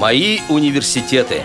Мои университеты.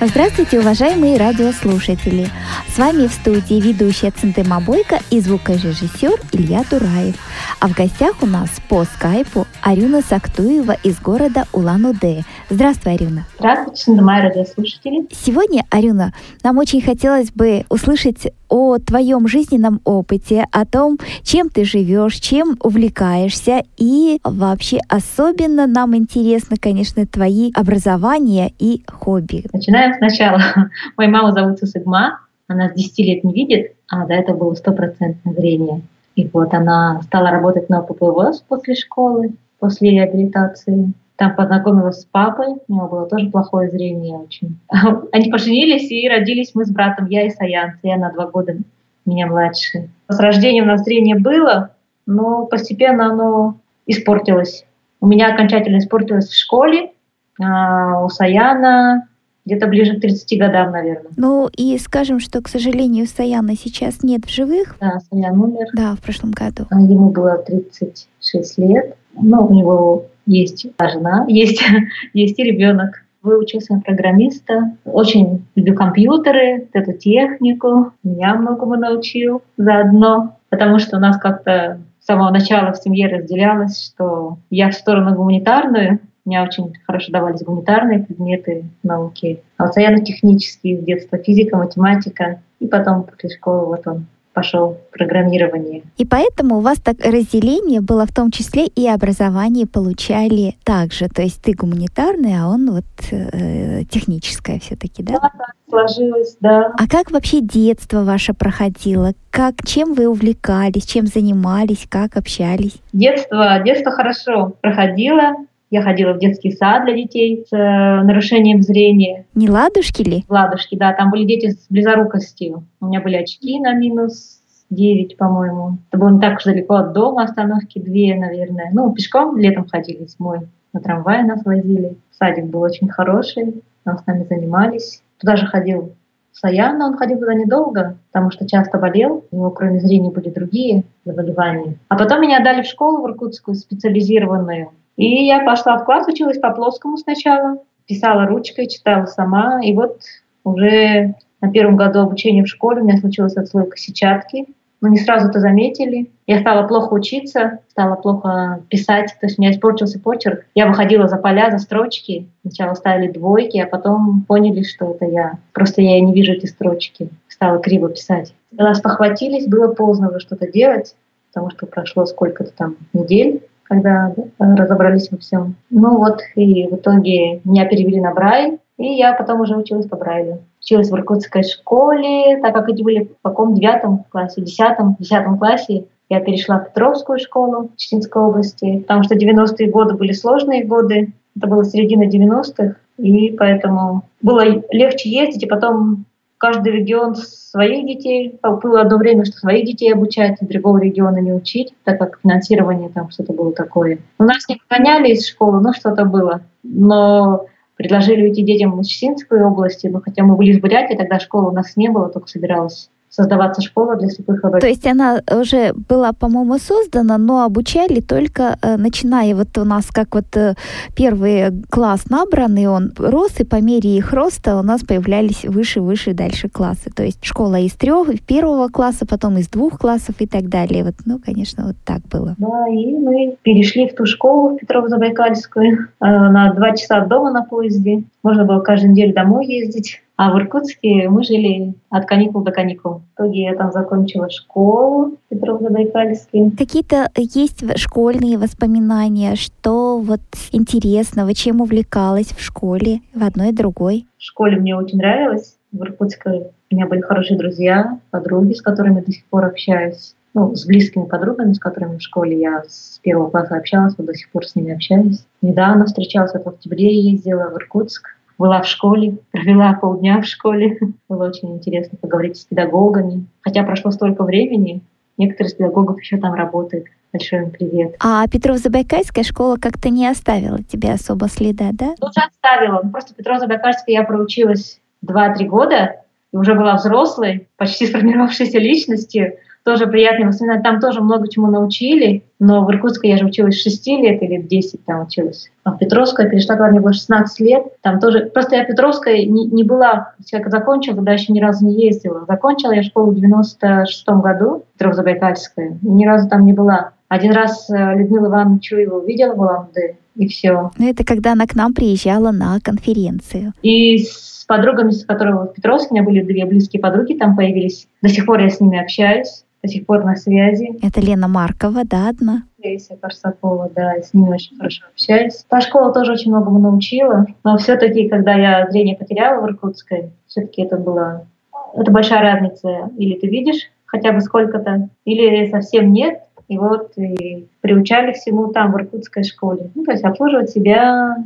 Здравствуйте, уважаемые радиослушатели! С вами в студии ведущая Центыма Бойко и звукорежиссер Илья Тураев. А в гостях у нас по скайпу Арюна Сактуева из города Улан-Удэ. Здравствуй, Арюна. Здравствуйте, Центыма радиослушатели. Сегодня, Арюна, нам очень хотелось бы услышать о твоем жизненном опыте, о том, чем ты живешь, чем увлекаешься. И вообще особенно нам интересно, конечно, твои образования и хобби. Начинаем сначала. Моя мама зовут Сусыгма, она с 10 лет не видит, а до этого было стопроцентное зрение. И вот она стала работать на ППВОС после школы, после реабилитации. Там познакомилась с папой, у него было тоже плохое зрение очень. Они поженились и родились мы с братом, я и Саян. Я на два года меня младше. С рождения у нас зрение было, но постепенно оно испортилось. У меня окончательно испортилось в школе, а у Саяна где-то ближе к 30 годам, наверное. Ну и скажем, что, к сожалению, Саяна сейчас нет в живых. Да, Саян умер. Да, в прошлом году. А ему было 36 лет. Ну, у него есть жена, есть, есть и ребенок. Выучился на программиста. Очень люблю компьютеры, эту технику. Меня многому научил заодно. Потому что у нас как-то с самого начала в семье разделялось, что я в сторону гуманитарную, мне очень хорошо давались гуманитарные предметы науки. А вот технические с детства, физика, математика. И потом после школы вот он пошел программирование. И поэтому у вас так разделение было в том числе и образование получали также. То есть ты гуманитарный, а он вот э, техническое все-таки, да? Да, так сложилось, да. А как вообще детство ваше проходило? Как, чем вы увлекались, чем занимались, как общались? Детство, детство хорошо проходило. Я ходила в детский сад для детей с э, нарушением зрения. Не ладушки ли? Ладушки, да. Там были дети с близорукостью. У меня были очки на минус 9, по-моему. Это было не так уж далеко от дома, остановки две, наверное. Ну, пешком летом ходили зимой. На трамвае нас возили. Садик был очень хороший, там с нами занимались. Туда же ходил Саян, но он ходил туда недолго, потому что часто болел. У него, кроме зрения, были другие заболевания. А потом меня отдали в школу в Иркутскую специализированную. И я пошла в класс, училась по плоскому сначала, писала ручкой, читала сама. И вот уже на первом году обучения в школе у меня случилась отслойка сетчатки. Мы не сразу это заметили. Я стала плохо учиться, стала плохо писать, то есть у меня испортился почерк. Я выходила за поля, за строчки. Сначала ставили двойки, а потом поняли, что это я. Просто я не вижу эти строчки. Стала криво писать. Когда спохватились, было поздно уже что-то делать, потому что прошло сколько-то там недель когда разобрались во всем. Ну вот, и в итоге меня перевели на Брайль, и я потом уже училась по Брайлю. Училась в иркутской школе, так как эти были в каком девятом классе, десятом, десятом классе. Я перешла в Петровскую школу в Читинской области, потому что 90-е годы были сложные годы. Это было середина 90-х, и поэтому было легче ездить, и потом каждый регион своих детей. Было одно время, что своих детей обучать, а другого региона не учить, так как финансирование там что-то было такое. У нас не гоняли из школы, ну что-то было. Но предложили уйти детям из Чесинской области, но хотя мы были из Бурятии, тогда школы у нас не было, только собиралась создаваться школа для слепых образований. То есть она уже была, по-моему, создана, но обучали только э, начиная вот у нас как вот э, первый класс набранный, он рос, и по мере их роста у нас появлялись выше, выше, дальше классы. То есть школа из трех, первого класса, потом из двух классов и так далее. Вот, ну, конечно, вот так было. Да, и мы перешли в ту школу, в Петрово-Забайкальскую, э, на два часа от дома на поезде. Можно было каждую неделю домой ездить. А в Иркутске мы жили от каникул до каникул. В итоге я там закончила школу Петрово-Забайкальский. Какие-то есть школьные воспоминания, что вот интересного, чем увлекалась в школе, в одной и другой? В школе мне очень нравилось. В Иркутске у меня были хорошие друзья, подруги, с которыми до сих пор общаюсь. Ну, с близкими подругами, с которыми в школе я с первого класса общалась, вот до сих пор с ними общаюсь. Недавно встречалась, вот в октябре ездила в Иркутск была в школе, провела полдня в школе. Было очень интересно поговорить с педагогами. Хотя прошло столько времени, некоторые из педагогов еще там работают. Большой им привет. А Петров-Забайкальская школа как-то не оставила тебе особо следа, да? Тоже оставила. Просто Петров-Забайкальская я проучилась 2-3 года и уже была взрослой, почти сформировавшейся личностью. Тоже приятные воспоминания. Там тоже много чему научили, но в Иркутске я же училась 6 лет или 10 там училась. А в Петровской перешла, когда мне было 16 лет. Там тоже... Просто я в Петровской не, не была, я закончила, туда еще ни разу не ездила. Закончила я школу в 96 году, Петров-Забайкальская, и ни разу там не была. Один раз э, Людмила Ивановна Чуева увидела в Улан-Удэ, и все. Ну, это когда она к нам приезжала на конференцию. И с подругами, с которыми в Петровске, у меня были две близкие подруги, там появились. До сих пор я с ними общаюсь до сих пор на связи. Это Лена Маркова, да, одна? Леся Корсакова, да, с ними очень хорошо общаюсь. Та школа тоже очень многому научила, но все-таки, когда я зрение потеряла в Иркутской, все-таки это была это большая разница. Или ты видишь хотя бы сколько-то, или совсем нет. И вот и приучали всему там, в иркутской школе. Ну, то есть обслуживать себя,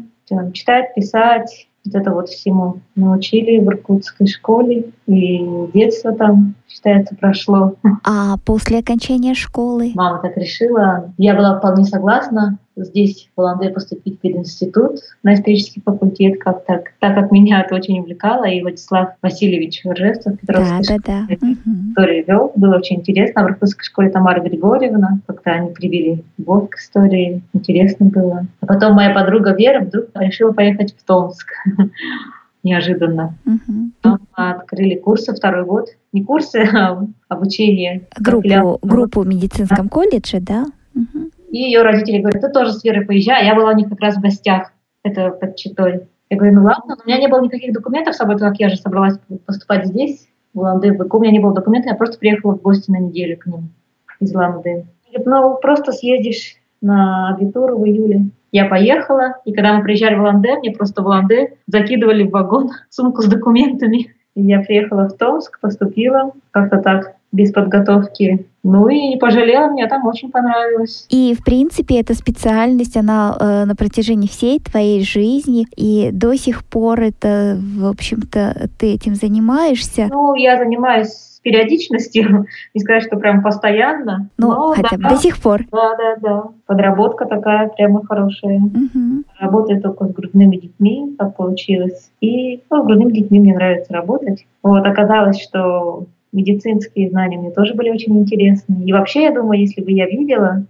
читать, писать, вот это вот всему научили в иркутской школе. И детство там считается, прошло. А после окончания школы? Мама так решила. Я была вполне согласна здесь, в Уланде, поступить в пединститут на исторический факультет, как так, так как меня это очень увлекало, и Владислав Васильевич Ржевцев, Петровской да, да, да. историю вел. Было очень интересно. В Иркутской школе Тамара Григорьевна, как-то они привели любовь к истории. Интересно было. А потом моя подруга Вера вдруг решила поехать в Томск неожиданно. Угу. Открыли курсы второй год. Не курсы, а обучение. Группу, группу в медицинском колледже, да? Угу. И ее родители говорят, ты тоже с Верой поезжай. Я была у них как раз в гостях. Это под Читой. Я говорю, ну ладно, но у меня не было никаких документов с собой, так как я же собралась поступать здесь, в Улан-Удэ. У меня не было документов, я просто приехала в гости на неделю к ним из Улан-Удэ. Ну, просто съездишь на абитуру в июле. Я поехала, и когда мы приезжали в Ланде, мне просто в Ланде закидывали в вагон сумку с документами. И я приехала в Томск, поступила как-то так, без подготовки. Ну и не пожалела, мне там очень понравилось. И, в принципе, эта специальность, она э, на протяжении всей твоей жизни, и до сих пор это, в общем-то, ты этим занимаешься? Ну, я занимаюсь с периодичностью, не сказать, что прям постоянно. Ну, но, хотя бы да, до сих пор. Да, да, да. Подработка такая прямо хорошая. Угу. Работаю только с грудными детьми, как получилось. И ну, с грудными детьми мне нравится работать. Вот, оказалось, что медицинские знания мне тоже были очень интересны. И вообще, я думаю, если бы я видела,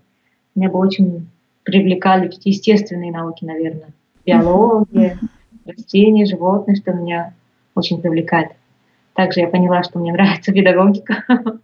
меня бы очень привлекали естественные науки, наверное. Биология, растения, животные, что меня очень привлекает. Также я поняла, что мне нравится педагогика.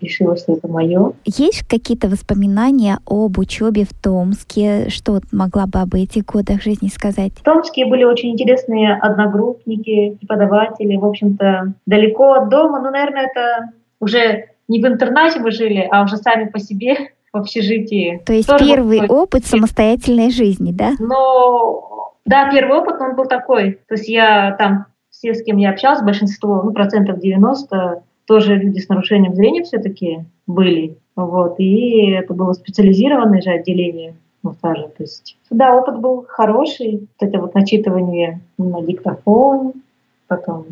Решила, что это мое. Есть какие-то воспоминания об учебе в Томске? Что могла бы об этих годах жизни сказать? В Томске были очень интересные одногруппники, преподаватели. В общем-то, далеко от дома. Ну, наверное, это уже не в интернате мы жили, а уже сами по себе в общежитии. То есть Тоже первый был... опыт самостоятельной жизни, да? Но да, первый опыт, он был такой. То есть я там все, с кем я общалась, большинство, ну, процентов 90, тоже люди с нарушением зрения все-таки были. Вот, и это было специализированное же отделение массажа. То есть, да, опыт был хороший. Вот это вот начитывание на диктофон, потом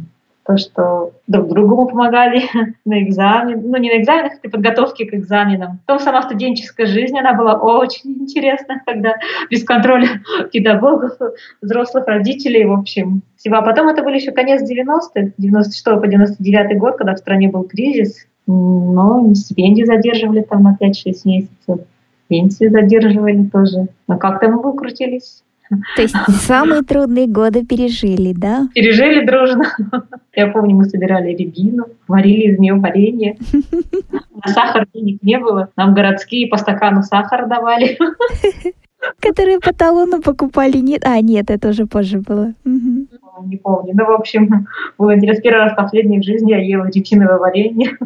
то, что друг другу мы помогали на экзамен, ну не на экзаменах, а при подготовке к экзаменам. Потом сама студенческая жизнь, она была очень интересна, когда без контроля педагогов, взрослых родителей, в общем, всего. А потом это были еще конец 90-х, 96 по 99 год, когда в стране был кризис, но стипендии задерживали там на 5-6 месяцев, пенсии задерживали тоже. Но как-то мы выкрутились. То есть самые трудные годы пережили, да? Пережили дружно. Я помню, мы собирали рябину, варили из нее варенье. На сахар денег не было. Нам городские по стакану сахара давали. Которые по талону покупали. Нет, а, нет, это уже позже было. Не помню. Ну, в общем, было интересно. Первый раз последний в жизни я ела рябиновое варенье.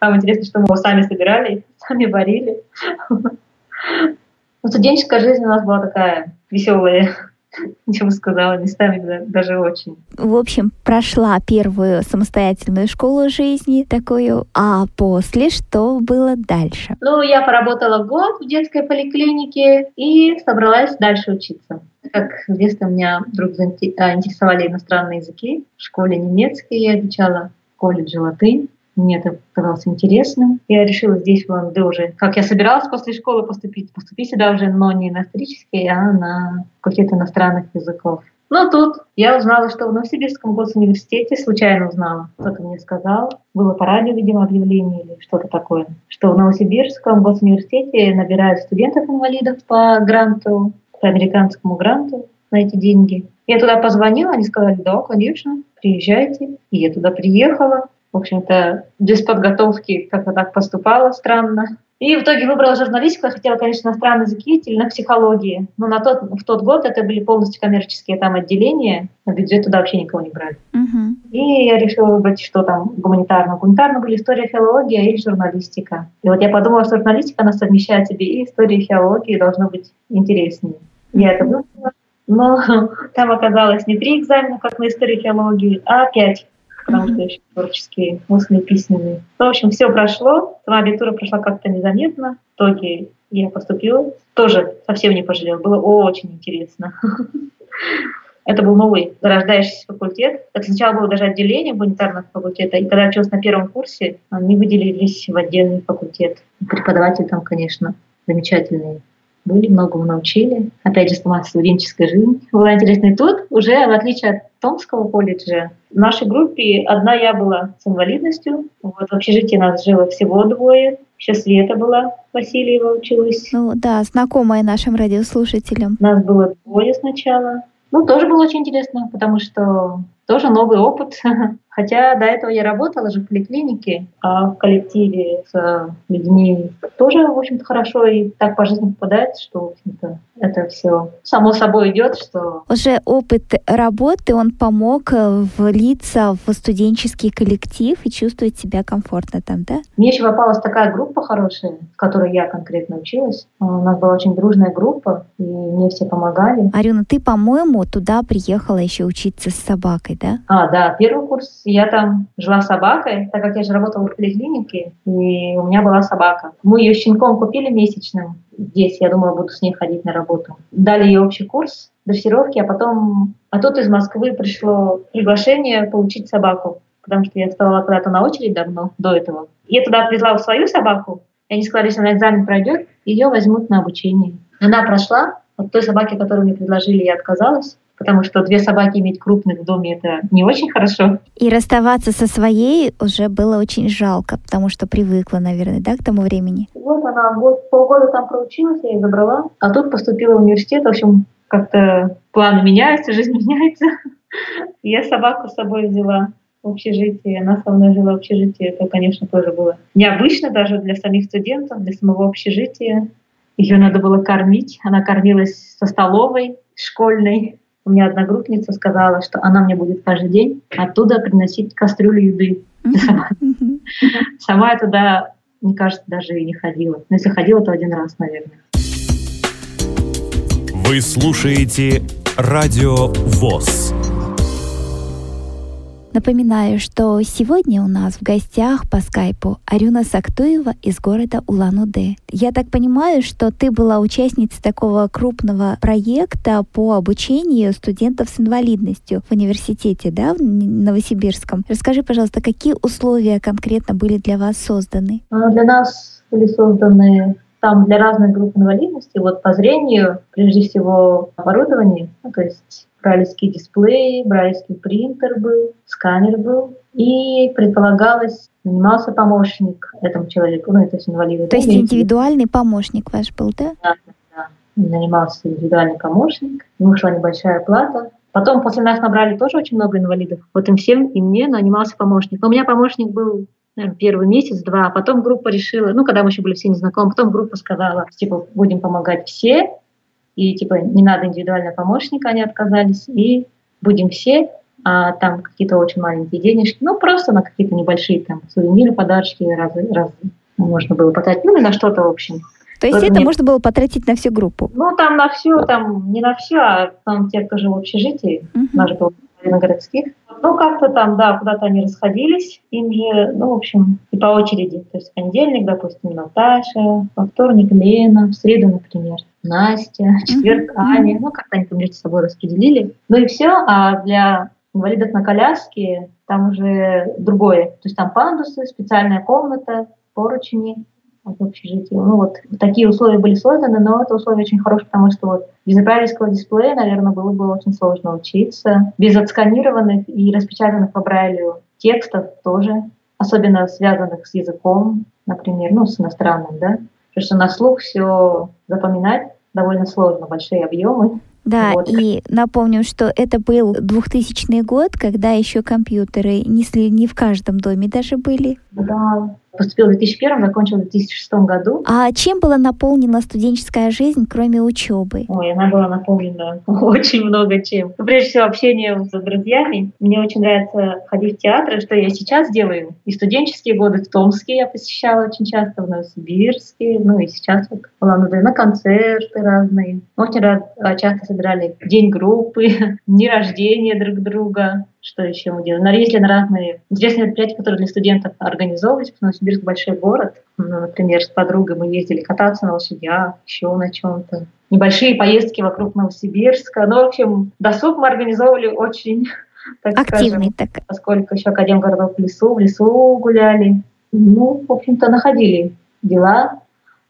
Там интересно, что мы его сами собирали, сами варили. Ну, студенческая жизнь у нас была такая веселая, я бы сказала, местами даже очень. В общем, прошла первую самостоятельную школу жизни такую, а после что было дальше? Ну, я поработала год в детской поликлинике и собралась дальше учиться. Как в детстве меня вдруг заинтересовали иностранные языки. В школе немецкий я изучала, в колледже латынь. Мне это казалось интересным. Я решила здесь, в Ланде, уже, как я собиралась после школы поступить, поступить сюда уже, но не на исторический, а на какие-то иностранных языков. Но тут я узнала, что в Новосибирском госуниверситете, случайно узнала, кто-то мне сказал, было по радио, видимо, объявление или что-то такое, что в Новосибирском госуниверситете набирают студентов-инвалидов по гранту, по американскому гранту на эти деньги. Я туда позвонила, они сказали, да, конечно, приезжайте. И я туда приехала. В общем-то, без подготовки как-то так поступала странно. И в итоге выбрала журналистику. Я хотела, конечно, иностранный языки или на психологии. Но на тот, в тот год это были полностью коммерческие там отделения. На бюджет туда вообще никого не брали. Мгм. И я решила выбрать, что там гуманитарно. Гуманитарно были история, филология и журналистика. И вот я подумала, что журналистика, она совмещает себе и историю, и филологию, и должно быть интереснее. Я это выбрала. Но там оказалось не три экзамена, как на истории филологии, а пять потому что еще творческие, устные, письменные. В общем, все прошло, сама абитура прошла как-то незаметно. В итоге я поступила. Тоже совсем не пожалела. Было очень интересно. Это был новый зарождающийся факультет. Это сначала было даже отделение гуманитарного факультета, и когда я училась на первом курсе, они выделились в отдельный факультет. Преподаватели там, конечно, замечательные были, многому научили. Опять же, сама студенческая жизнь была интересна. И тут уже, в отличие от Томского колледжа, в нашей группе одна я была с инвалидностью. Вот в общежитии нас жило всего двое. Еще Света была, Васильева училась. Ну да, знакомая нашим радиослушателям. Нас было двое сначала. Ну, тоже было очень интересно, потому что тоже новый опыт. Хотя до этого я работала же в поликлинике, а в коллективе с людьми тоже, в общем-то, хорошо и так по жизни попадается, что, в общем-то, это все само собой идет, что Уже опыт работы, он помог э, влиться в студенческий коллектив и чувствовать себя комфортно там, да? Мне еще попалась такая группа хорошая, в которой я конкретно училась. А, У нас была очень дружная группа, и мне все помогали. Арюна, ты, по-моему, туда приехала еще учиться с собакой, да? А, да, первый курс я там жила с собакой, так как я же работала в поликлинике, и у меня была собака. Мы ее щенком купили месячным здесь, я думала, буду с ней ходить на работу. Дали ей общий курс дрессировки, а потом... А тут из Москвы пришло приглашение получить собаку, потому что я вставала когда-то на очередь давно, до этого. Я туда привезла свою собаку, и они сказали, если она экзамен пройдет, ее возьмут на обучение. Она прошла, от той собаки, которую мне предложили, я отказалась, потому что две собаки иметь крупных в доме – это не очень хорошо. И расставаться со своей уже было очень жалко, потому что привыкла, наверное, да, к тому времени? Вот она год, полгода там проучилась, я ее забрала, а тут поступила в университет. В общем, как-то планы меняются, жизнь меняется. Я собаку с собой взяла в общежитие, она со мной жила в общежитии. Это, конечно, тоже было необычно даже для самих студентов, для самого общежития. Ее надо было кормить. Она кормилась со столовой школьной. У меня одногруппница сказала, что она мне будет каждый день оттуда приносить кастрюлю еды. Сама я туда, мне кажется, даже и не ходила. Но если ходила, то один раз, наверное. Вы слушаете Радио ВОЗ. Напоминаю, что сегодня у нас в гостях по скайпу Арюна Сактуева из города Улан-Удэ. Я так понимаю, что ты была участницей такого крупного проекта по обучению студентов с инвалидностью в университете, да, в Новосибирском. Расскажи, пожалуйста, какие условия конкретно были для вас созданы? А, Для нас были созданы там для разных групп инвалидности, вот по зрению, прежде всего, оборудование, ну, то есть брайлевский дисплей, брайлевский принтер был, сканер был, и предполагалось, нанимался помощник этому человеку, ну, это есть инвалиду. То есть индивидуальный помощник ваш был, да? Да, да. Нанимался индивидуальный помощник, ему шла небольшая плата. Потом после нас набрали тоже очень много инвалидов. Вот им всем и мне нанимался помощник. Но у меня помощник был первый месяц-два, а потом группа решила, ну, когда мы еще были все незнакомы, потом группа сказала, типа, будем помогать все, и, типа, не надо индивидуального помощника, они отказались, и будем все, а там какие-то очень маленькие денежки, ну, просто на какие-то небольшие там сувениры, подарочки, разы, разы можно было потратить, ну, и на что-то, в общем. То есть Вот это мне- можно было потратить на всю группу? Ну, там на все, там не на все, а там те, кто жил в общежитии, Мгм. у нас же было городских. Ну, как-то там, да, куда-то они расходились, им же, ну, в общем, и по очереди. То есть в понедельник, допустим, Наташа, во вторник Лена, в среду, например, Настя, в четверг. Аня. Ну, как-то они там между собой распределили. Ну и все, а для инвалидов на коляске там уже другое. То есть там пандусы, специальная комната, поручни в общежитии. Ну вот такие условия были созданы, но это условия очень хорошие, потому что вот Без брайлевского дисплея, наверное, было бы очень сложно учиться. Без отсканированных и распечатанных по Брайлю текстов тоже, особенно связанных с языком, например, ну, с иностранным, да. Потому что на слух все запоминать довольно сложно, большие объемы. Да, вот. и напомню, что это был 2000 год, когда еще компьютеры несли не в каждом доме даже были. Да, Поступил в 2001, закончил в 2006 году. А чем была наполнена студенческая жизнь, кроме учебы? Ой, она была наполнена очень много чем. Ну, прежде всего, общением с друзьями. Мне очень нравится ходить в театры, что я сейчас делаю. И студенческие годы в Томске я посещала очень часто, в Новосибирске. Ну и сейчас вот была на концерты разные. Очень раз, а, часто собирали день группы, дни рождения друг друга что еще мы делаем. Ездили на разные интересные мероприятия, которые для студентов организовывались, потому что Новосибирск большой город. Ну, например, с подругой мы ездили кататься на лошадях, еще на чем-то. Небольшие поездки вокруг Новосибирска. Ну, в общем, досуг мы организовывали очень так Активный скажем, так. Поскольку еще Академгородок в лесу, в лесу гуляли. Ну, в общем-то, находили дела.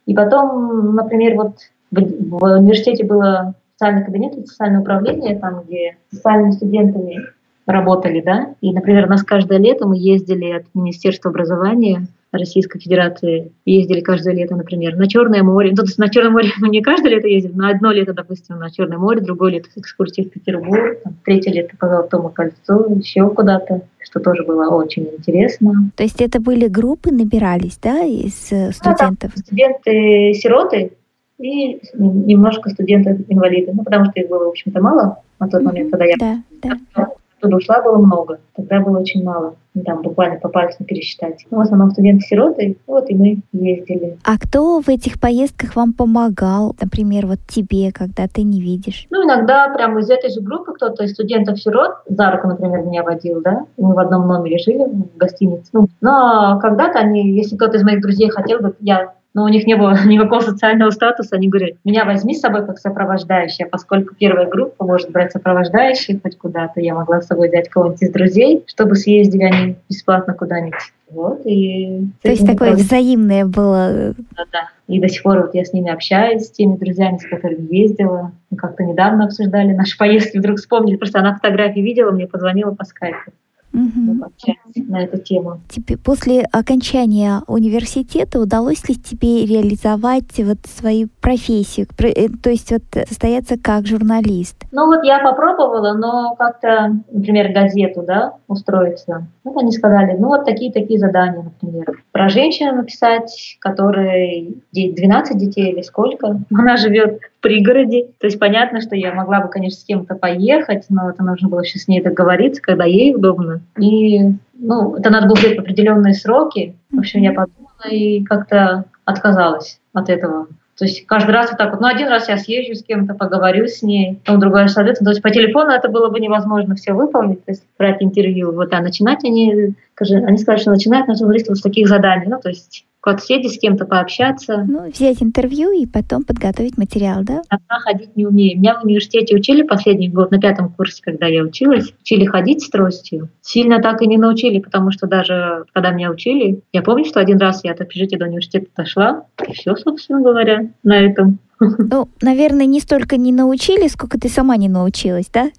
И потом, например, вот в, в университете было социальный кабинет, социальное управление, там, где социальными студентами работали, да, и, например, у нас каждое лето мы ездили от Министерства образования Российской Федерации, ездили каждое лето, например, на Черное море. Ну, то есть на Черное море мы не каждое лето ездили, но одно лето, допустим, на Черное море, другое лето с экскурсией в Петербург, там, третье лето по Золотому кольцу, еще куда-то, что тоже было очень интересно. То есть это были группы, набирались, да, из э, студентов? Да, студенты-сироты и немножко студенты-инвалиды, ну, потому что их было, в общем-то, мало на тот момент, когда я да, да оттуда ушла, было много. Тогда было очень мало. Ну, там буквально по пальцам пересчитать. Ну, в основном студенты-сироты, вот и мы ездили. А кто в этих поездках вам помогал? Например, вот тебе, когда ты не видишь? Ну, иногда прямо из этой же группы кто-то из студентов-сирот за руку, например, меня водил, да? Мы в одном номере жили в гостинице. Ну, но когда-то они, если кто-то из моих друзей хотел бы, я но у них не было никакого социального статуса. Они говорят, меня возьми с собой как сопровождающая, поскольку первая группа может брать сопровождающих хоть куда-то. Я могла с собой взять кого-нибудь из друзей, чтобы съездили они бесплатно куда-нибудь. Вот, и То есть такое правда... взаимное было. Да, да. И до сих пор вот я с ними общаюсь, с теми друзьями, с которыми ездила. Мы как-то недавно обсуждали наши поездки, вдруг вспомнили, просто она фотографии видела, мне позвонила по скайпу угу. на эту тему. Тебе после окончания университета удалось ли тебе реализовать вот свою профессию, э, то есть вот состояться как журналист? Ну вот я попробовала, но как-то, например, газету, да, устроиться. Вот они сказали, ну вот такие-такие задания, например. Про женщину написать, которой 12 детей или сколько. Она живет пригороде. То есть понятно, что я могла бы, конечно, с кем-то поехать, но это нужно было еще с ней договориться, когда ей удобно. И ну, это надо было взять определенные сроки. В общем, я подумала и как-то отказалась от этого. То есть каждый раз вот так вот, ну один раз я съезжу с кем-то, поговорю с ней, потом другой раз, соответственно, то есть по телефону это было бы невозможно все выполнить, то есть брать интервью, вот, а начинать они, скажи, они сказали, что начинают на журналистов с таких заданий, ну то есть куда-то съездить с кем-то пообщаться. Ну, взять интервью и потом подготовить материал, да? Одна ходить не умею. Меня в университете учили последний год, на пятом курсе, когда я училась, учили ходить с тростью. Сильно так и не научили, потому что даже когда меня учили, я помню, что один раз я от общежития до университета дошла, и все, собственно говоря, на этом. Ну, наверное, не столько не научили, сколько ты сама не научилась, да?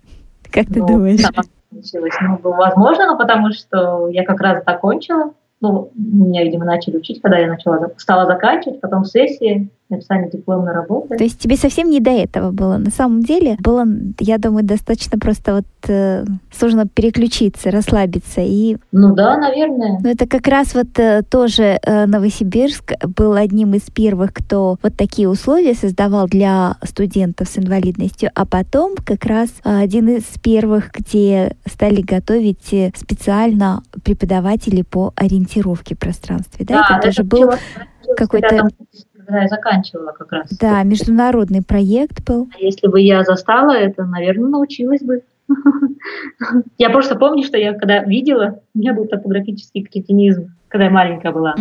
Как ты ну, думаешь? Сама научилась. Ну, возможно, но потому что я как раз закончила ну, меня, видимо, начали учить, когда я начала, стала заканчивать, потом сессии, написание дипломной работы. То есть тебе совсем не до этого было? На самом деле было, я думаю, достаточно просто вот э, сложно переключиться, расслабиться и... Ну да, наверное. Но это как раз вот э, тоже э, Новосибирск был одним из первых, кто вот такие условия создавал для студентов с инвалидностью, а потом как раз э, один из первых, где стали готовить э, специально преподавателей по ориентировке в пространстве. Да, да это, тоже был какой-то когда я заканчивала как раз. Да, международный проект был. А если бы я застала это, наверное, научилась бы. Я просто помню, что я когда видела, у меня был топографический кретинизм, когда я маленькая была.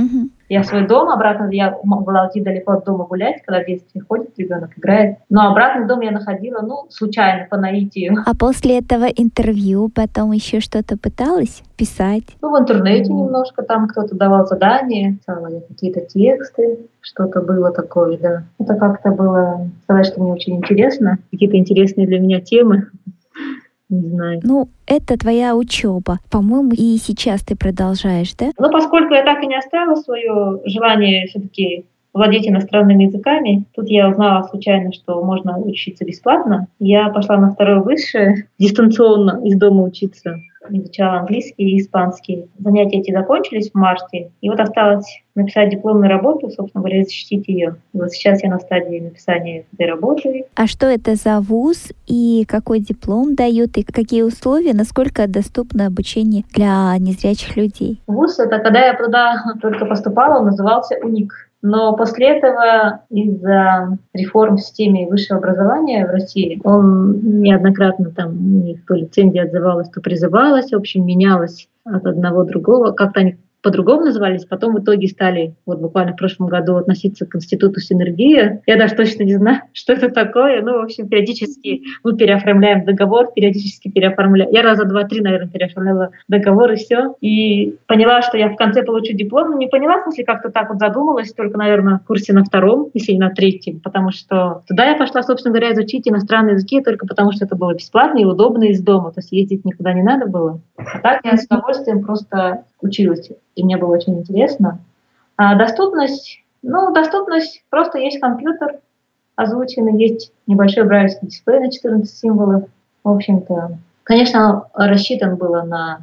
Я свой дом обратно, я могла уйти далеко от дома гулять, когда в детстве ходит ребенок, играет. Но обратный дом я находила, ну, случайно, по наитию. А после этого интервью потом еще что-то пыталась писать? Ну, в интернете немножко там кто-то давал задания, писала я какие-то тексты, что-то было такое, да. Это как-то было, сказать, что мне очень интересно, какие-то интересные для меня темы. Не знаю. Ну, это твоя учеба. По-моему, и сейчас ты продолжаешь, да? Но поскольку я так и не оставила свое желание все-таки владеть иностранными языками, тут я узнала случайно, что можно учиться бесплатно. Я пошла на второе высшее, дистанционно из дома учиться. Изучала английский и испанский. Занятия эти закончились в марте, и вот осталось написать дипломную работу, собственно говоря, защитить ее. И вот сейчас я на стадии написания этой работы. А что это за вуз и какой диплом дают, и какие условия, насколько доступно обучение для незрячих людей? ВУЗ — это когда я туда только поступала, он назывался УНИК. Но после этого из-за реформ в системе высшего образования в России он неоднократно там у них то лицензия отзывалась, то призывалась, в общем, менялась от одного другого. Как-то они по-другому назывались, потом в итоге стали вот буквально в прошлом году относиться к институту синергия. Я даже точно не знаю, что это такое. Ну, в общем, периодически мы переоформляем договор, периодически переоформляем. Я раза два-три, наверное, переоформляла договор и все. И поняла, что я в конце получу диплом. Но не поняла, в смысле, как-то так вот задумалась, только, наверное, в курсе на втором, если не на третьем, потому что туда я пошла, собственно говоря, изучить иностранные языки только потому, что это было бесплатно и удобно из дома, то есть ездить никуда не надо было. А так я с удовольствием просто училась, и мне было очень интересно. А доступность, ну, доступность, просто есть компьютер озвученный, есть небольшой брайлевский дисплей на 14 символов. В общем-то, конечно, рассчитан было на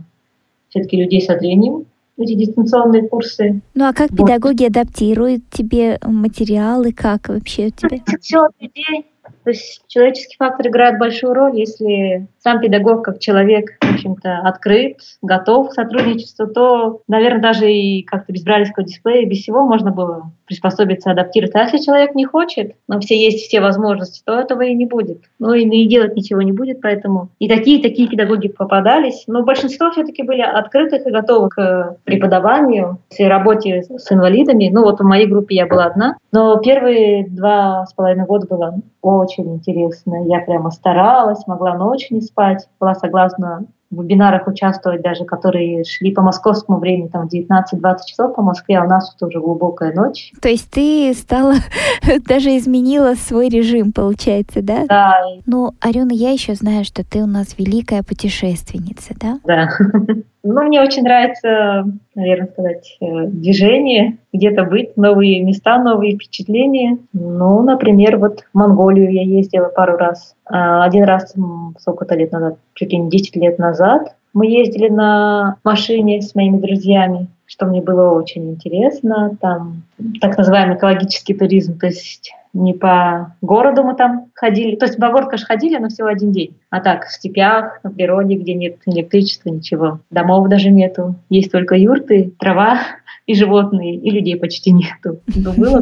все-таки людей со зрением, эти дистанционные курсы. Ну а как Вот. педагоги адаптируют тебе материалы, как вообще у тебя? Все от людей. То есть человеческий фактор играет большую роль, если сам педагог как человек, в общем-то, открыт, готов к сотрудничеству, то, наверное, даже и как-то без брайлевского дисплея, без всего можно было приспособиться, адаптироваться. А если человек не хочет, но все есть все возможности, то этого и не будет. Ну и, и делать ничего не будет, поэтому и такие, и такие педагоги попадались. Но большинство все-таки были открытых и готовы к преподаванию, к работе с инвалидами. Ну вот в моей группе я была одна. Но первые два с половиной года было очень интересно. Я прямо старалась, могла ночь не спать, была согласна в вебинарах участвовать даже, которые шли по московскому времени, там 19-20 часов по Москве, а у нас тут уже глубокая ночь. То есть ты стала, даже изменила свой режим, получается, да? Да, Ну, Арена, я еще знаю, что ты у нас великая путешественница, да? да. Ну, мне очень нравится, наверное, сказать, э, движение, где-то быть, новые места, новые впечатления. Ну, например, вот в Монголию я ездила пару раз. А, Один раз, сколько-то лет назад, чуть ли не 10 лет назад, мы ездили на машине с моими друзьями, что мне было очень интересно. Там так называемый экологический туризм, то есть не по городу мы там ходили, то есть по городу, конечно, ходили, но всего один день. А так, в степях, на природе, где нет электричества, ничего. Домов даже нету. Есть только юрты, трава и животные, и людей почти нету. Ну, было.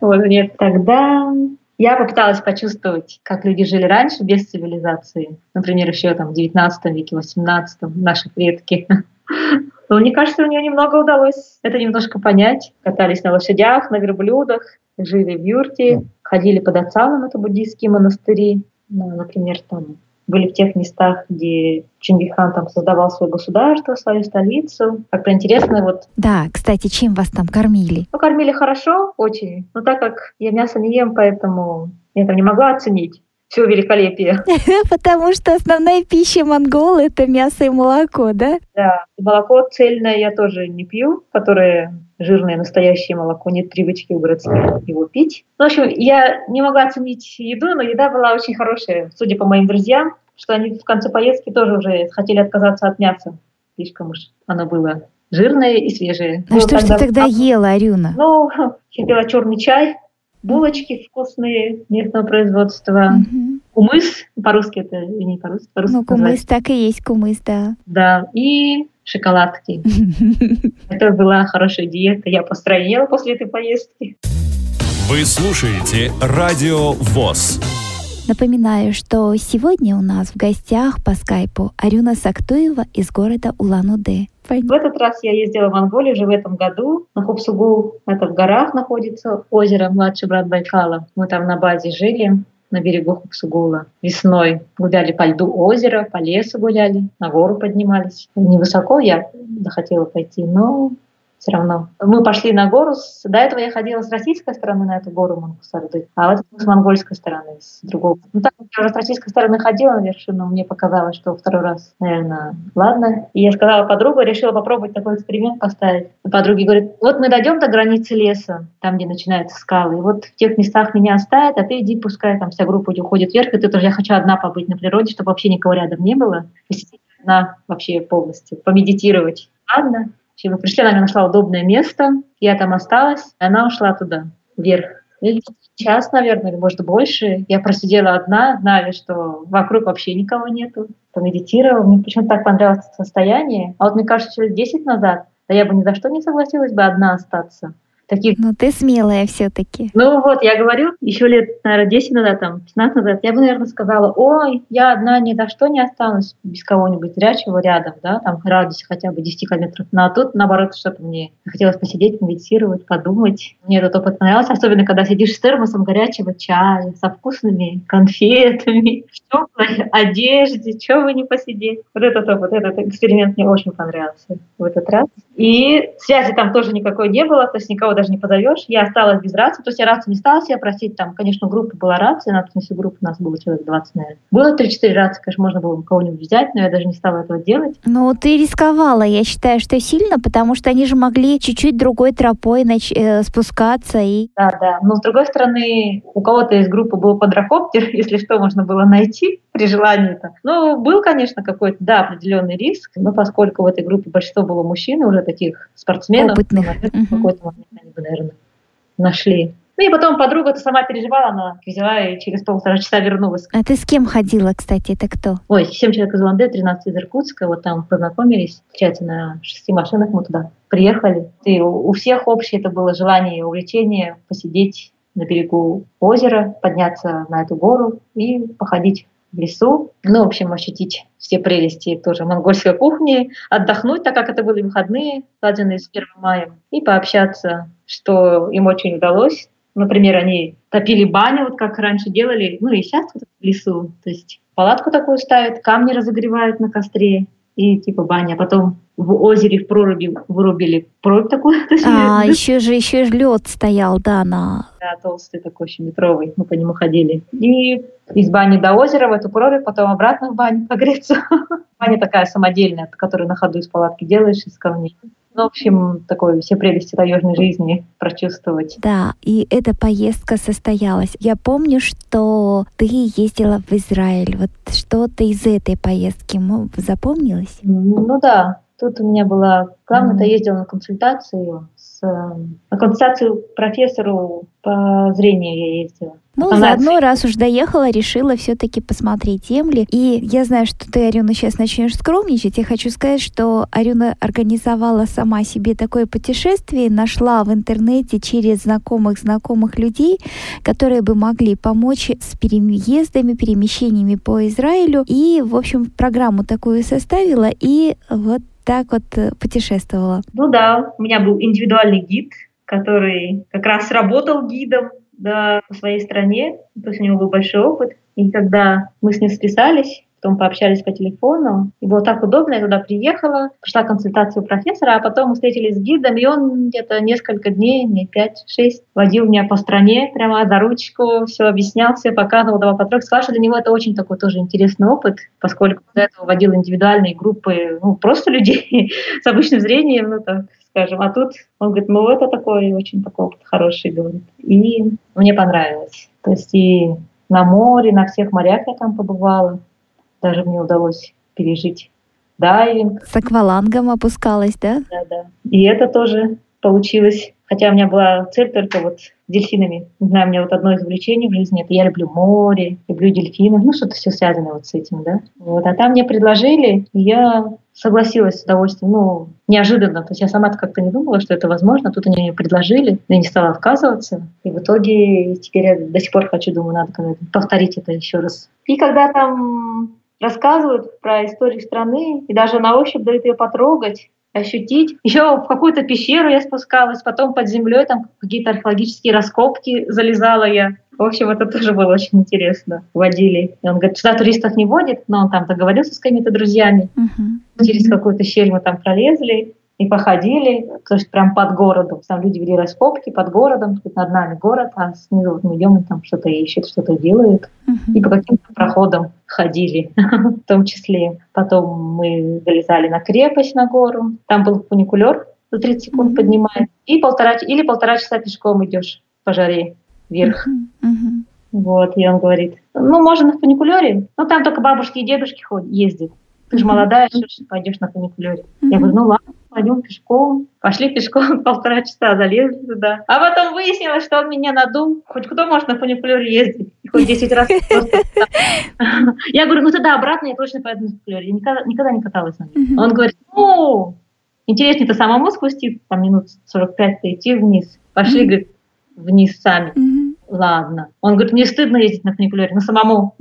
Вот, нет, тогда я попыталась почувствовать, как люди жили раньше, без цивилизации. Например, еще там в 19 веке, 18 наши предки. Но мне кажется, мне немного удалось это немножко понять. Катались на лошадях, на верблюдах, жили в юрте, ходили под Ацаном, это буддийские монастыри. Ну, например, там были в тех местах, где Чингисхан там создавал свое государство, свою столицу. Как-то интересно, вот Да, кстати, чем вас там кормили? ну, кормили хорошо очень, но так как я мясо не ем, поэтому я там не могла оценить все великолепие. Потому что основная пища монгол — это мясо и молоко, да? Да, молоко цельное я тоже не пью, которое жирное настоящее молоко, нет привычки у городских его пить. В общем, я не могла оценить еду, но еда была очень хорошая, судя по моим друзьям, что они в конце поездки тоже уже хотели отказаться от мяса. Слишком уж оно было жирное и свежее. Ну Ну, что ж ты тогда ела, Арюна? Ну, я пила черный чай, булочки вкусные местного производства, Мгм. кумыс, по-русски это не по-русски, по-русски Ну, называется. кумыс так и есть кумыс, да. Да, и шоколадки. Это была хорошая диета, я постройнела после этой поездки. Вы слушаете Радио ВОЗ. Напоминаю, что сегодня у нас в гостях по скайпу Арюна Сактуева из города Улан-Удэ. В этот раз я ездила в Монголию уже в этом году. На Хупсугу, это в горах находится озеро, младший брат Байкала. Мы там на базе жили на берегу Хупсугула. Весной гуляли по льду озера, по лесу гуляли, на гору поднимались. Невысоко я захотела пойти, но все равно. Мы пошли на гору. До этого я ходила с российской стороны на эту гору Мангусарды, а вот с монгольской стороны, с другого. Ну так, я уже с российской стороны ходила на вершину, мне показалось, что второй раз, наверное, ладно. И я сказала подругу, решила попробовать такой эксперимент поставить. Подруги говорят, вот мы дойдем до границы леса, там, где начинаются скалы, и вот в тех местах меня оставят, а ты иди, пускай там вся группа уходит вверх, и ты тоже, я хочу одна побыть на природе, чтобы вообще никого рядом не было, посидеть одна вообще полностью, помедитировать. Ладно, и мы пришли, она мне нашла удобное место, я там осталась, и она ушла туда, вверх. И час, наверное, или может больше. Я просидела одна, знали, что вокруг вообще никого нету. Помедитировала. Мне почему-то так понравилось состояние. А вот мне кажется, лет 10 назад, да я бы ни за что не согласилась бы одна остаться таких... Ну, ты смелая все-таки. Ну вот, я говорю, еще лет, наверное, 10 назад, там, 15 назад, я бы, наверное, сказала, ой, я одна ни за что не останусь без кого-нибудь зрячего рядом, да, там, в радиусе хотя бы 10 километров. Ну, а тут, наоборот, что-то мне хотелось посидеть, медитировать, подумать. Мне этот опыт понравился, особенно когда сидишь с термосом горячего чая, со вкусными конфетами, в теплой одежде, что вы не посидеть. Вот этот опыт, этот эксперимент мне очень понравился в этот раз. И связи там тоже никакой не было, то есть никого даже не позовешь. Я осталась без рации, то есть я рацию не стала себя просить, там, конечно, группа была рация, на всю группу у нас было человек 20, наверное. Было 3-4 рации, конечно, можно было кого-нибудь взять, но я даже не стала этого делать. Ну, ты рисковала, я считаю, что сильно, потому что они же могли чуть-чуть другой тропой нач- э, спускаться и... Да, да, но с другой стороны, у кого-то из группы был подрахоптер, если что, можно было найти при желании-то. Ну, был, конечно, какой-то, да, определенный риск, но поскольку в этой группе большинство было мужчин, уже таких спортсменов, Опытных. Ну, в какой-то момент они бы, наверное, нашли. Ну и потом подруга-то сама переживала, она взяла и через полтора часа вернулась. А ты с кем ходила, кстати, это кто? Ой, 7 человек из Уланды, 13 из Иркутска, вот там познакомились, встречаться на шести машинах мы туда приехали. И у всех общее это было желание, увлечение посидеть на берегу озера, подняться на эту гору и походить в лесу. Ну, в общем, ощутить все прелести тоже монгольской кухни, отдохнуть, так как это были выходные, связанные с 1 мая, и пообщаться, что им очень удалось. Например, они топили баню, вот как раньше делали, ну и сейчас вот в лесу. То есть палатку такую ставят, камни разогревают на костре, и типа баня. А потом в озере в проруби вырубили прорубь такую. А, еще же, еще же лед стоял, да, на... Да, толстый такой, еще метровый, мы по нему ходили. И из бани до озера в эту прорубь, потом обратно в баню погреться. Баня такая самодельная, которую на ходу из палатки делаешь из камней. Ну, в общем, такой все прелести таежной жизни прочувствовать. Да, и эта поездка состоялась. Я помню, что ты ездила в Израиль. Вот что-то из этой поездки запомнилось? Ну да, тут у меня была... Главное, я ездила на консультацию с... На консультацию профессору по зрению я ездила. Ну, Она... заодно, раз уж доехала, решила все-таки посмотреть земли. И я знаю, что ты, Арюна, сейчас начнешь скромничать. Я хочу сказать, что Арюна организовала сама себе такое путешествие, нашла в интернете через знакомых знакомых людей, которые бы могли помочь с переездами, перемещениями по Израилю. И, в общем, программу такую составила, и вот так вот э, путешествовала. Ну да, у меня был индивидуальный гид, который как раз работал гидом да, по своей стране, то есть у него был большой опыт. И когда мы с ним списались, потом пообщались по телефону, и было так удобно, я туда приехала, пришла консультацию у профессора, а потом мы встретились с гидом, и он где-то несколько дней, не 5-6, водил меня по стране прямо за ручку, все объяснял, все показывал, давал потрог. Сказал, что для него это очень такой тоже интересный опыт, поскольку до этого водил индивидуальные группы, ну, просто людей с обычным зрением, ну, так скажем. А тут он говорит, ну это такой очень такой опыт хороший, говорит. И мне понравилось. То есть и на море, на всех морях я там побывала. Даже мне удалось пережить дайвинг. С аквалангом опускалась, да? Да, да. И это тоже получилось Хотя у меня была цель только вот с дельфинами. Не знаю, у меня вот одно из увлечений в жизни, это я люблю море, люблю дельфинов, ну что-то все связано вот с этим, да. Вот. А там мне предложили, и я согласилась с удовольствием, ну, неожиданно. То есть я сама как-то не думала, что это возможно. Тут они мне предложили, я не стала отказываться. И в итоге теперь я до сих пор хочу, думаю, надо повторить это еще раз. И когда там рассказывают про историю страны, и даже на ощупь дают ее потрогать, ощутить. Еще в какую-то пещеру я спускалась, потом под землей там какие-то археологические раскопки залезала я. В общем, это тоже было очень интересно. Водили. И он говорит, сюда туристов не водит, но он там договорился с какими-то друзьями. Uh-huh. Через какую-то щель мы там пролезли и походили, то есть прям под городом. Там люди вели раскопки под городом, тут над нами город, а снизу вот мы идем, и там что-то ищут, что-то делают. Uh-huh. И по каким-то проходам ходили в том числе. Потом мы залезали на крепость, на гору. Там был фуникулер, за 30 секунд поднимает. И полтора, или полтора часа пешком идешь по жаре вверх. Вот, и он говорит, ну, можно на фуникулере, но там только бабушки и дедушки ходят, ездят. Ты же молодая, что пойдешь на фуникулере. Я говорю, ну ладно пойдем пешком. Пошли пешком полтора часа, залезли туда. А потом выяснилось, что он меня надул. Хоть кто может на фуникулере ездить? Хоть 10 раз Я говорю, ну тогда обратно я точно поеду на фуникулере. Я никогда не каталась на нем. Он говорит, ну, интереснее-то самому спуститься, там минут 45-то идти вниз. Пошли, говорит, вниз сами. Ладно. Он говорит, мне стыдно ездить на фуникулере, но самому.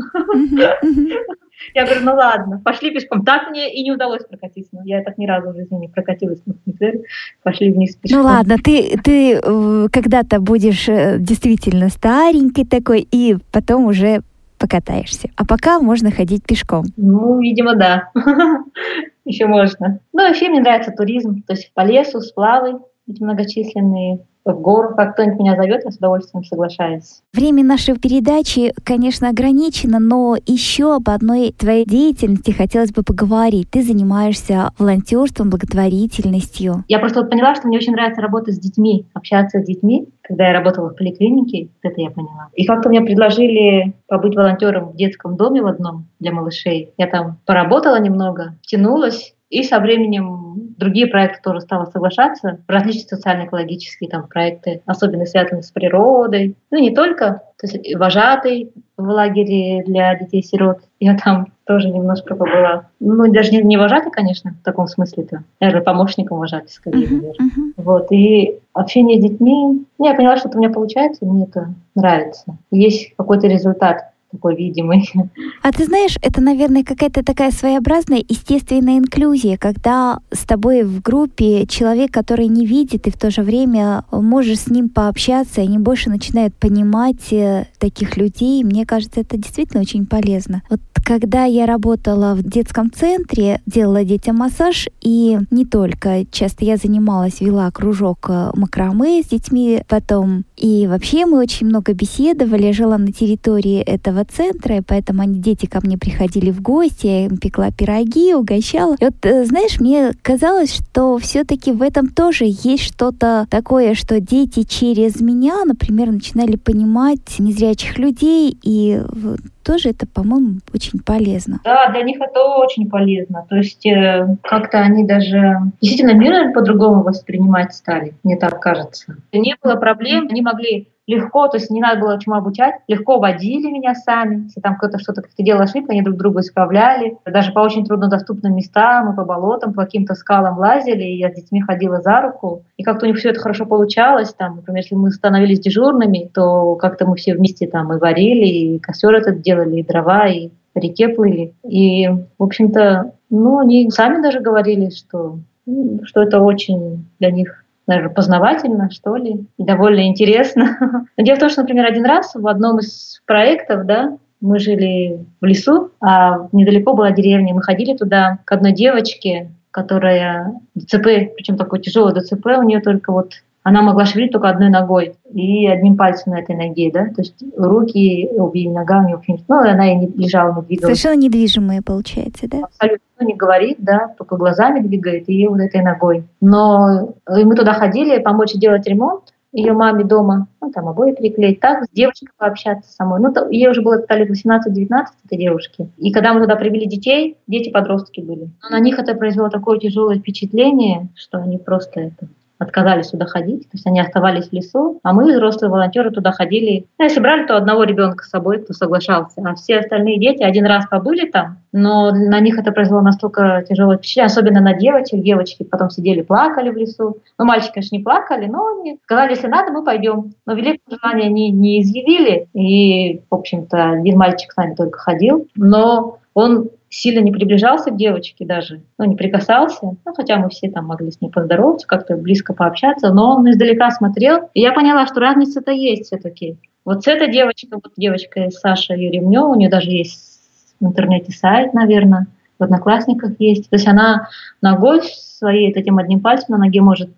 Я говорю, ну ладно, пошли пешком. Так мне и не удалось прокатиться. Но я так ни разу в жизни не прокатилась на фуникулере. Пошли вниз пешком. Ну ладно, ты, ты э, когда-то будешь э, действительно старенькой такой, и потом уже покатаешься. А пока можно ходить пешком. Ну, видимо, да. Еще можно. Ну, вообще мне нравится туризм. То есть по лесу, сплавы многочисленные в гору, как кто-нибудь меня зовет, я с удовольствием соглашаюсь. Время нашей передачи, конечно, ограничено, но еще об одной твоей деятельности хотелось бы поговорить. Ты занимаешься волонтерством, благотворительностью. Я просто вот поняла, что мне очень нравится работать с детьми, общаться с детьми. Когда я работала в поликлинике, это я поняла. И как-то мне предложили побыть волонтером в детском доме в одном для малышей. Я там поработала немного, тянулась, и со временем другие проекты тоже стала соглашаться, различные социально-экологические там проекты, особенно связанные с природой. Ну, не только. То есть вожатый в лагере для детей-сирот. Я там тоже немножко побыла. Ну, даже не, не вожатый, конечно, в таком смысле-то. Наверное, помощником вожатый, скорее, uh-huh. Uh-huh. Вот. И общение с детьми... Ну, я поняла, что это у меня получается, мне это нравится. Есть какой-то результат такой видимый. А ты знаешь, это, наверное, какая-то такая своеобразная естественная инклюзия, когда с тобой в группе человек, который не видит, и в то же время можешь с ним пообщаться, и они больше начинают понимать э, таких людей. Мне кажется, это действительно очень полезно. Вот когда я работала в детском центре, делала детям массаж, и не только. Часто я занималась, вела кружок э, макраме с детьми, потом и вообще мы очень много беседовали. Жила на территории этого центра, и поэтому они, дети ко мне приходили в гости, я им пекла пироги, угощала. И вот, э, знаешь, мне казалось, что все-таки в этом тоже есть что-то такое, что дети через меня, например, начинали понимать незрячих людей, и тоже это, по-моему, очень полезно. Да, для них это очень полезно. То есть э, как-то они даже действительно мир по-другому воспринимать стали, мне так кажется. Не было проблем, они могли легко, то есть не надо было чему обучать, легко водили меня сами. Если там кто-то что-то как-то делал ошибку, они друг друга исправляли. Даже по очень труднодоступным местам, мы по болотам, по каким-то скалам лазили, и я с детьми ходила за руку. И как-то у них все это хорошо получалось. Там, например, если мы становились дежурными, то как-то мы все вместе там и варили, и костер этот делали, и дрова, и по реке плыли. И, в общем-то, ну, они сами даже говорили, что, что это очень для них даже познавательно, что ли, и довольно интересно. Но дело в том, что, например, один раз в одном из проектов, да, мы жили в лесу, а недалеко была деревня. Мы ходили туда к одной девочке, которая ДЦП, причем такой тяжелый ДЦП, у нее только вот она могла шевелить только одной ногой и одним пальцем на этой ноге, да, то есть руки, обе нога у нее, ну, она и не лежала, не двигалась. Совершенно недвижимая, получается, да? Абсолютно не говорит, да, только глазами двигает и вот этой ногой. Но и мы туда ходили помочь делать ремонт, ее маме дома, ну, там обои переклеить, так, с девочкой пообщаться самой. Ну, то, ей уже было лет 18-19, этой девушке. И когда мы туда привели детей, дети-подростки были. Но на них это произвело такое тяжелое впечатление, что они просто это отказались туда ходить, то есть они оставались в лесу, а мы, взрослые волонтеры, туда ходили. Ну, если брали, то одного ребенка с собой, кто соглашался, а все остальные дети один раз побыли там, но на них это произвело настолько тяжелое впечатление, особенно на девочек. Девочки потом сидели, плакали в лесу. Ну, мальчики, конечно, не плакали, но они сказали, если надо, мы пойдем. Но великое желание они не изъявили, и, в общем-то, один мальчик с нами только ходил, но он сильно не приближался к девочке даже, ну, не прикасался, ну, хотя мы все там могли с ней поздороваться, как-то близко пообщаться, но он издалека смотрел, и я поняла, что разница-то есть все-таки. Вот с этой девочкой, вот девочка Саша Еремнева, у нее даже есть в интернете сайт, наверное, в Одноклассниках есть. То есть она ногой своей, этим одним пальцем на ноге может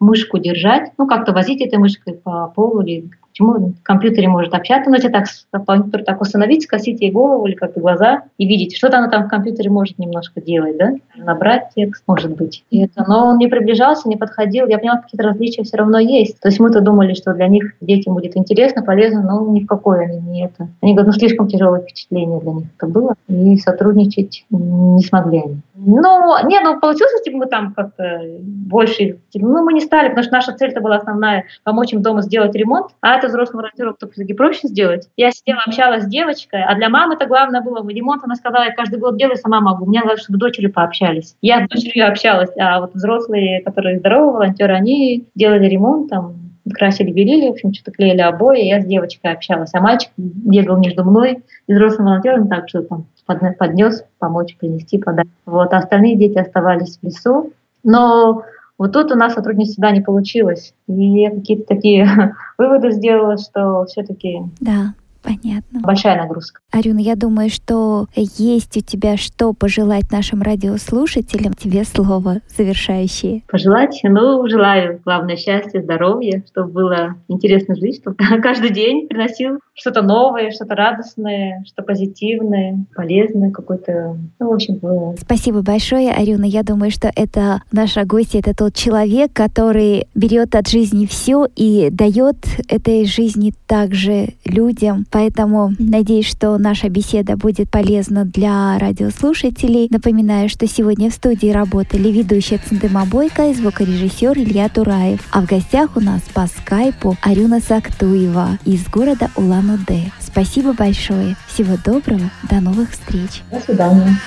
мышку держать, ну, как-то возить этой мышкой по полу или Почему в компьютере может общаться, но если так, компьютер так установить, скосить ей голову или как-то глаза и видеть, что-то она там в компьютере может немножко делать, да? Набрать текст, может быть. И это, но он не приближался, не подходил. Я поняла, какие-то различия все равно есть. То есть мы-то думали, что для них детям будет интересно, полезно, но ни в какое они не это. Они говорят, ну слишком тяжелое впечатление для них это было, и сотрудничать не смогли они. Ну, не, ну получилось, типа, мы там как-то больше, ну, мы не стали, потому что наша цель-то была основная, помочь им дома сделать ремонт, а это волонтерам то все-таки проще сделать. Я сидела, общалась с девочкой, а для мамы это главное было, ремонт она сказала, я каждый год делаю, сама могу. Мне главное, чтобы дочери пообщались. Я с дочерью общалась, а вот взрослые, которые здоровые волонтеры, они делали ремонт, там, красили, белили, в общем, что-то клеили обои, я с девочкой общалась. А мальчик бегал между мной и взрослым волонтером, так что там поднес, помочь, принести, подать. Вот, а остальные дети оставались в лесу. Но вот тут у нас сотрудничество всегда не получилось. И я какие-то такие выводы сделала, что все-таки да. Понятно. Большая нагрузка. Арюна, я думаю, что есть у тебя что пожелать нашим радиослушателям. Тебе слово завершающее. Пожелать? Ну, желаю, главное, счастья, здоровья, чтобы было интересно жить, чтобы каждый день приносил что-то новое, что-то радостное, что позитивное, полезное, какое-то, ну, в общем, было. Спасибо большое, Арюна. Я думаю, что это наша гостья, это тот человек, который берет от жизни все и дает этой жизни также людям. Поэтому надеюсь, что наша беседа будет полезна для радиослушателей. Напоминаю, что сегодня в студии работали ведущая Циндема Бойко и звукорежиссер Илья Тураев. А в гостях у нас по скайпу Арюна Сактуева из города Улан-Удэ. Спасибо большое. Всего доброго. До новых встреч. До свидания.